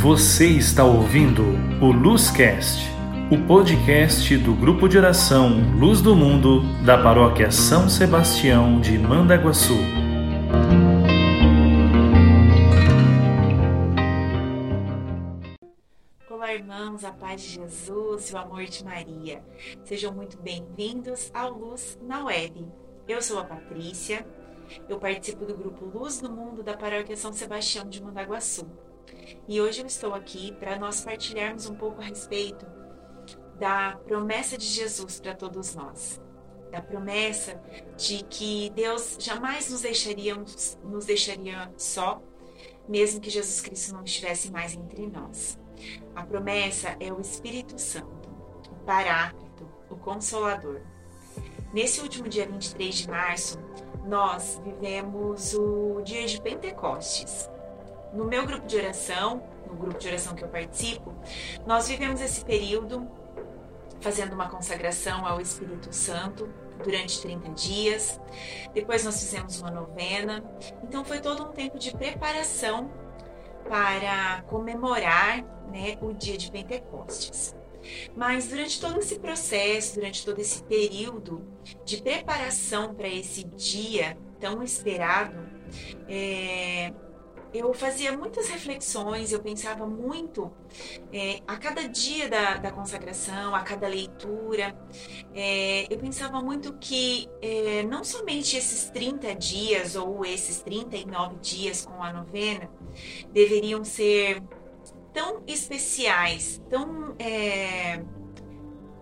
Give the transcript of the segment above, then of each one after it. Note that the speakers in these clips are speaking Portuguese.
Você está ouvindo o Luzcast, o podcast do grupo de oração Luz do Mundo da paróquia São Sebastião de Mandaguaçu. Olá, irmãos, a paz de Jesus e o amor de Maria. Sejam muito bem-vindos ao Luz na Web. Eu sou a Patrícia, eu participo do grupo Luz do Mundo da paróquia São Sebastião de Mandaguaçu. E hoje eu estou aqui para nós partilharmos um pouco a respeito da promessa de Jesus para todos nós. Da promessa de que Deus jamais nos deixaria, nos deixaria só, mesmo que Jesus Cristo não estivesse mais entre nós. A promessa é o Espírito Santo, o Paráclito, o Consolador. Nesse último dia 23 de março, nós vivemos o dia de Pentecostes. No meu grupo de oração, no grupo de oração que eu participo, nós vivemos esse período fazendo uma consagração ao Espírito Santo durante 30 dias. Depois nós fizemos uma novena. Então foi todo um tempo de preparação para comemorar né, o dia de Pentecostes. Mas durante todo esse processo, durante todo esse período de preparação para esse dia tão esperado, é, eu fazia muitas reflexões, eu pensava muito é, a cada dia da, da, consagração, a cada leitura, é, eu pensava muito que é, não somente esses 30 dias ou esses 39 dias com a novena deveriam ser tão especiais, tão é,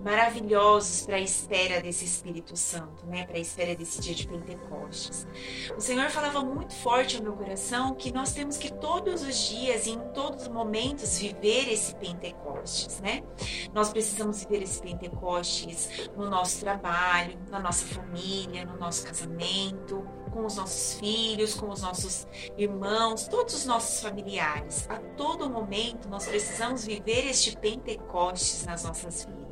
maravilhosos para a espera desse Espírito Santo, né? Para a espera desse dia de Pentecostes. O Senhor falava muito forte ao meu coração que nós temos que todos os dias e em todos os momentos viver esse Pentecostes, né? Nós precisamos viver esse Pentecostes no nosso trabalho, na nossa família, no nosso casamento, com os nossos filhos, com os nossos irmãos, todos os nossos familiares. A todo momento nós precisamos viver este Pentecostes nas nossas vidas.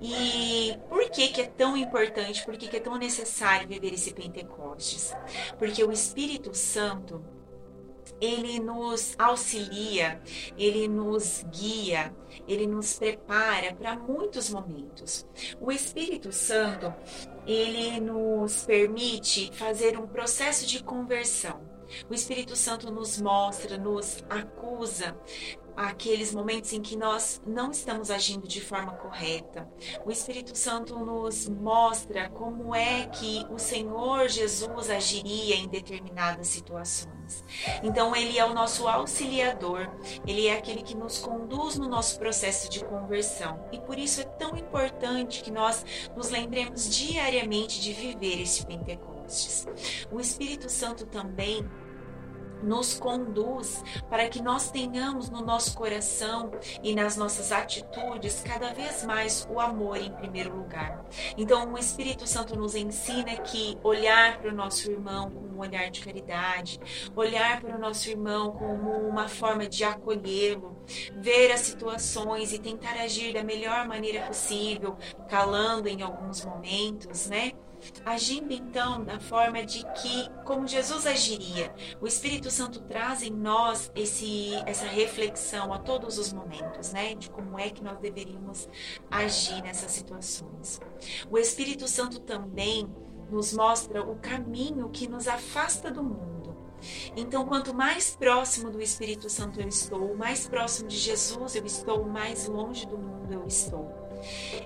E por que, que é tão importante, por que, que é tão necessário viver esse Pentecostes? Porque o Espírito Santo ele nos auxilia, ele nos guia, ele nos prepara para muitos momentos. O Espírito Santo, ele nos permite fazer um processo de conversão. O Espírito Santo nos mostra, nos acusa aqueles momentos em que nós não estamos agindo de forma correta. O Espírito Santo nos mostra como é que o Senhor Jesus agiria em determinadas situações. Então, ele é o nosso auxiliador, ele é aquele que nos conduz no nosso processo de conversão. E por isso é tão importante que nós nos lembremos diariamente de viver este Pentecostes. O Espírito Santo também nos conduz para que nós tenhamos no nosso coração e nas nossas atitudes cada vez mais o amor em primeiro lugar. Então, o Espírito Santo nos ensina que olhar para o nosso irmão com um olhar de caridade, olhar para o nosso irmão como uma forma de acolhê-lo, ver as situações e tentar agir da melhor maneira possível, calando em alguns momentos, né? Agindo então da forma de que, como Jesus agiria, o Espírito Santo traz em nós esse, essa reflexão a todos os momentos, né, de como é que nós deveríamos agir nessas situações. O Espírito Santo também nos mostra o caminho que nos afasta do mundo. Então, quanto mais próximo do Espírito Santo eu estou, mais próximo de Jesus eu estou, mais longe do mundo eu estou.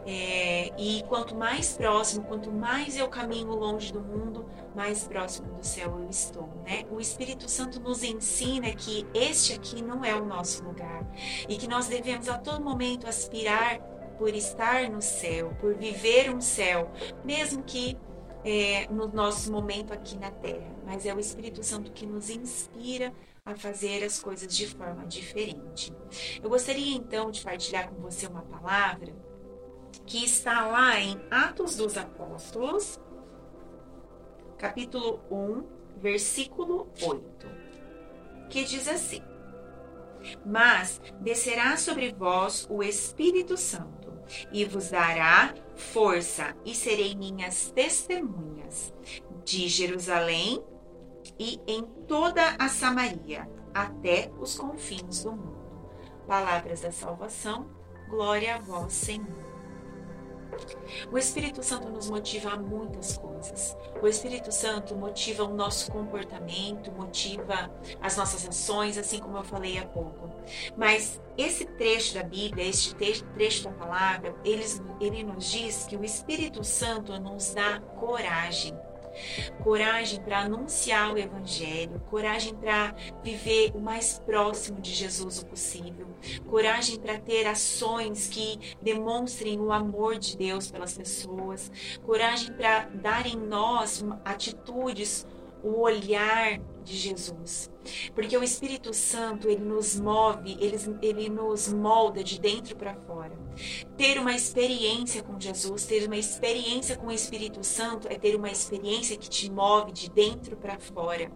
É, e quanto mais próximo, quanto mais eu caminho longe do mundo, mais próximo do céu eu estou, né? O Espírito Santo nos ensina que este aqui não é o nosso lugar e que nós devemos a todo momento aspirar por estar no céu, por viver um céu, mesmo que é, no nosso momento aqui na Terra. Mas é o Espírito Santo que nos inspira a fazer as coisas de forma diferente. Eu gostaria então de partilhar com você uma palavra que está lá em Atos dos Apóstolos, capítulo 1, versículo 8, que diz assim: Mas descerá sobre vós o Espírito Santo, e vos dará força, e serei minhas testemunhas de Jerusalém e em toda a Samaria, até os confins do mundo. palavras da salvação. Glória a vós, Senhor. O Espírito Santo nos motiva a muitas coisas. O Espírito Santo motiva o nosso comportamento, motiva as nossas ações, assim como eu falei há pouco. Mas esse trecho da Bíblia, este trecho da palavra, ele, ele nos diz que o Espírito Santo nos dá coragem coragem para anunciar o Evangelho, coragem para viver o mais próximo de Jesus o possível, coragem para ter ações que demonstrem o amor de Deus pelas pessoas, coragem para dar em nós atitudes o olhar de Jesus. Porque o Espírito Santo, ele nos move, ele, ele nos molda de dentro para fora. Ter uma experiência com Jesus, ter uma experiência com o Espírito Santo é ter uma experiência que te move de dentro para fora.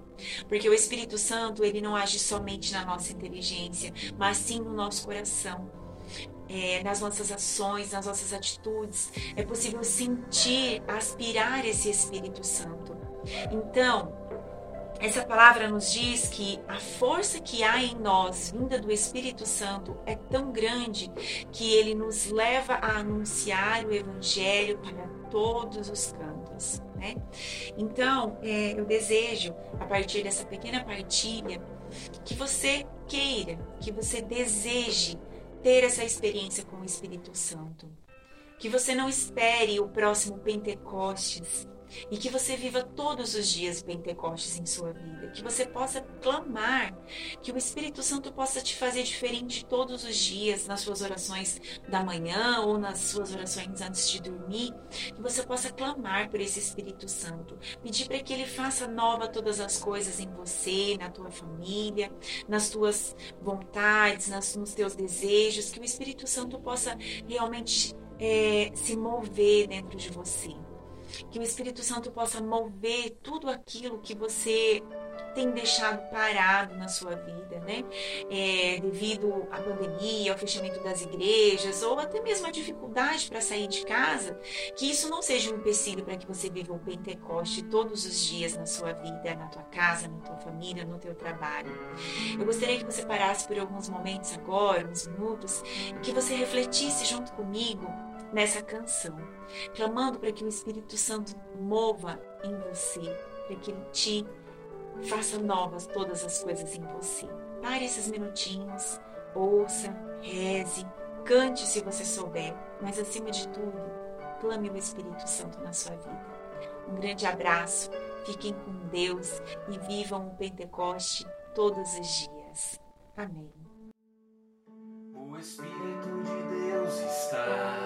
Porque o Espírito Santo, ele não age somente na nossa inteligência, mas sim no nosso coração. É, nas nossas ações, nas nossas atitudes, é possível sentir, aspirar esse Espírito Santo. Então, essa palavra nos diz que a força que há em nós, vinda do Espírito Santo, é tão grande que ele nos leva a anunciar o Evangelho para todos os cantos. Né? Então, é, eu desejo, a partir dessa pequena partilha, que você queira, que você deseje ter essa experiência com o Espírito Santo. Que você não espere o próximo Pentecostes e que você viva todos os dias Pentecostes em sua vida, que você possa clamar, que o Espírito Santo possa te fazer diferente todos os dias nas suas orações da manhã ou nas suas orações antes de dormir, que você possa clamar por esse Espírito Santo, pedir para que ele faça nova todas as coisas em você, na tua família, nas tuas vontades, nas, nos teus desejos, que o Espírito Santo possa realmente é, se mover dentro de você que o Espírito Santo possa mover tudo aquilo que você tem deixado parado na sua vida, né? É, devido à pandemia, ao fechamento das igrejas, ou até mesmo a dificuldade para sair de casa, que isso não seja um empecilho para que você viva o Pentecoste todos os dias na sua vida, na tua casa, na tua família, no teu trabalho. Eu gostaria que você parasse por alguns momentos agora, uns minutos, e que você refletisse junto comigo nessa canção, clamando para que o Espírito Santo mova em você, para que ele te faça novas todas as coisas em você. Pare esses minutinhos, ouça, reze, cante se você souber, mas acima de tudo, clame o Espírito Santo na sua vida. Um grande abraço, fiquem com Deus e vivam o Pentecoste todos os dias. Amém. O Espírito de Deus está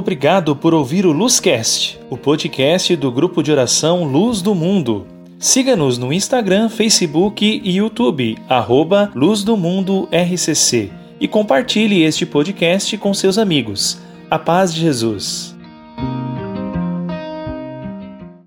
Obrigado por ouvir o Luzcast, o podcast do grupo de oração Luz do Mundo. Siga-nos no Instagram, Facebook e YouTube, arroba Luz do Mundo RCC, e compartilhe este podcast com seus amigos. A paz de Jesus.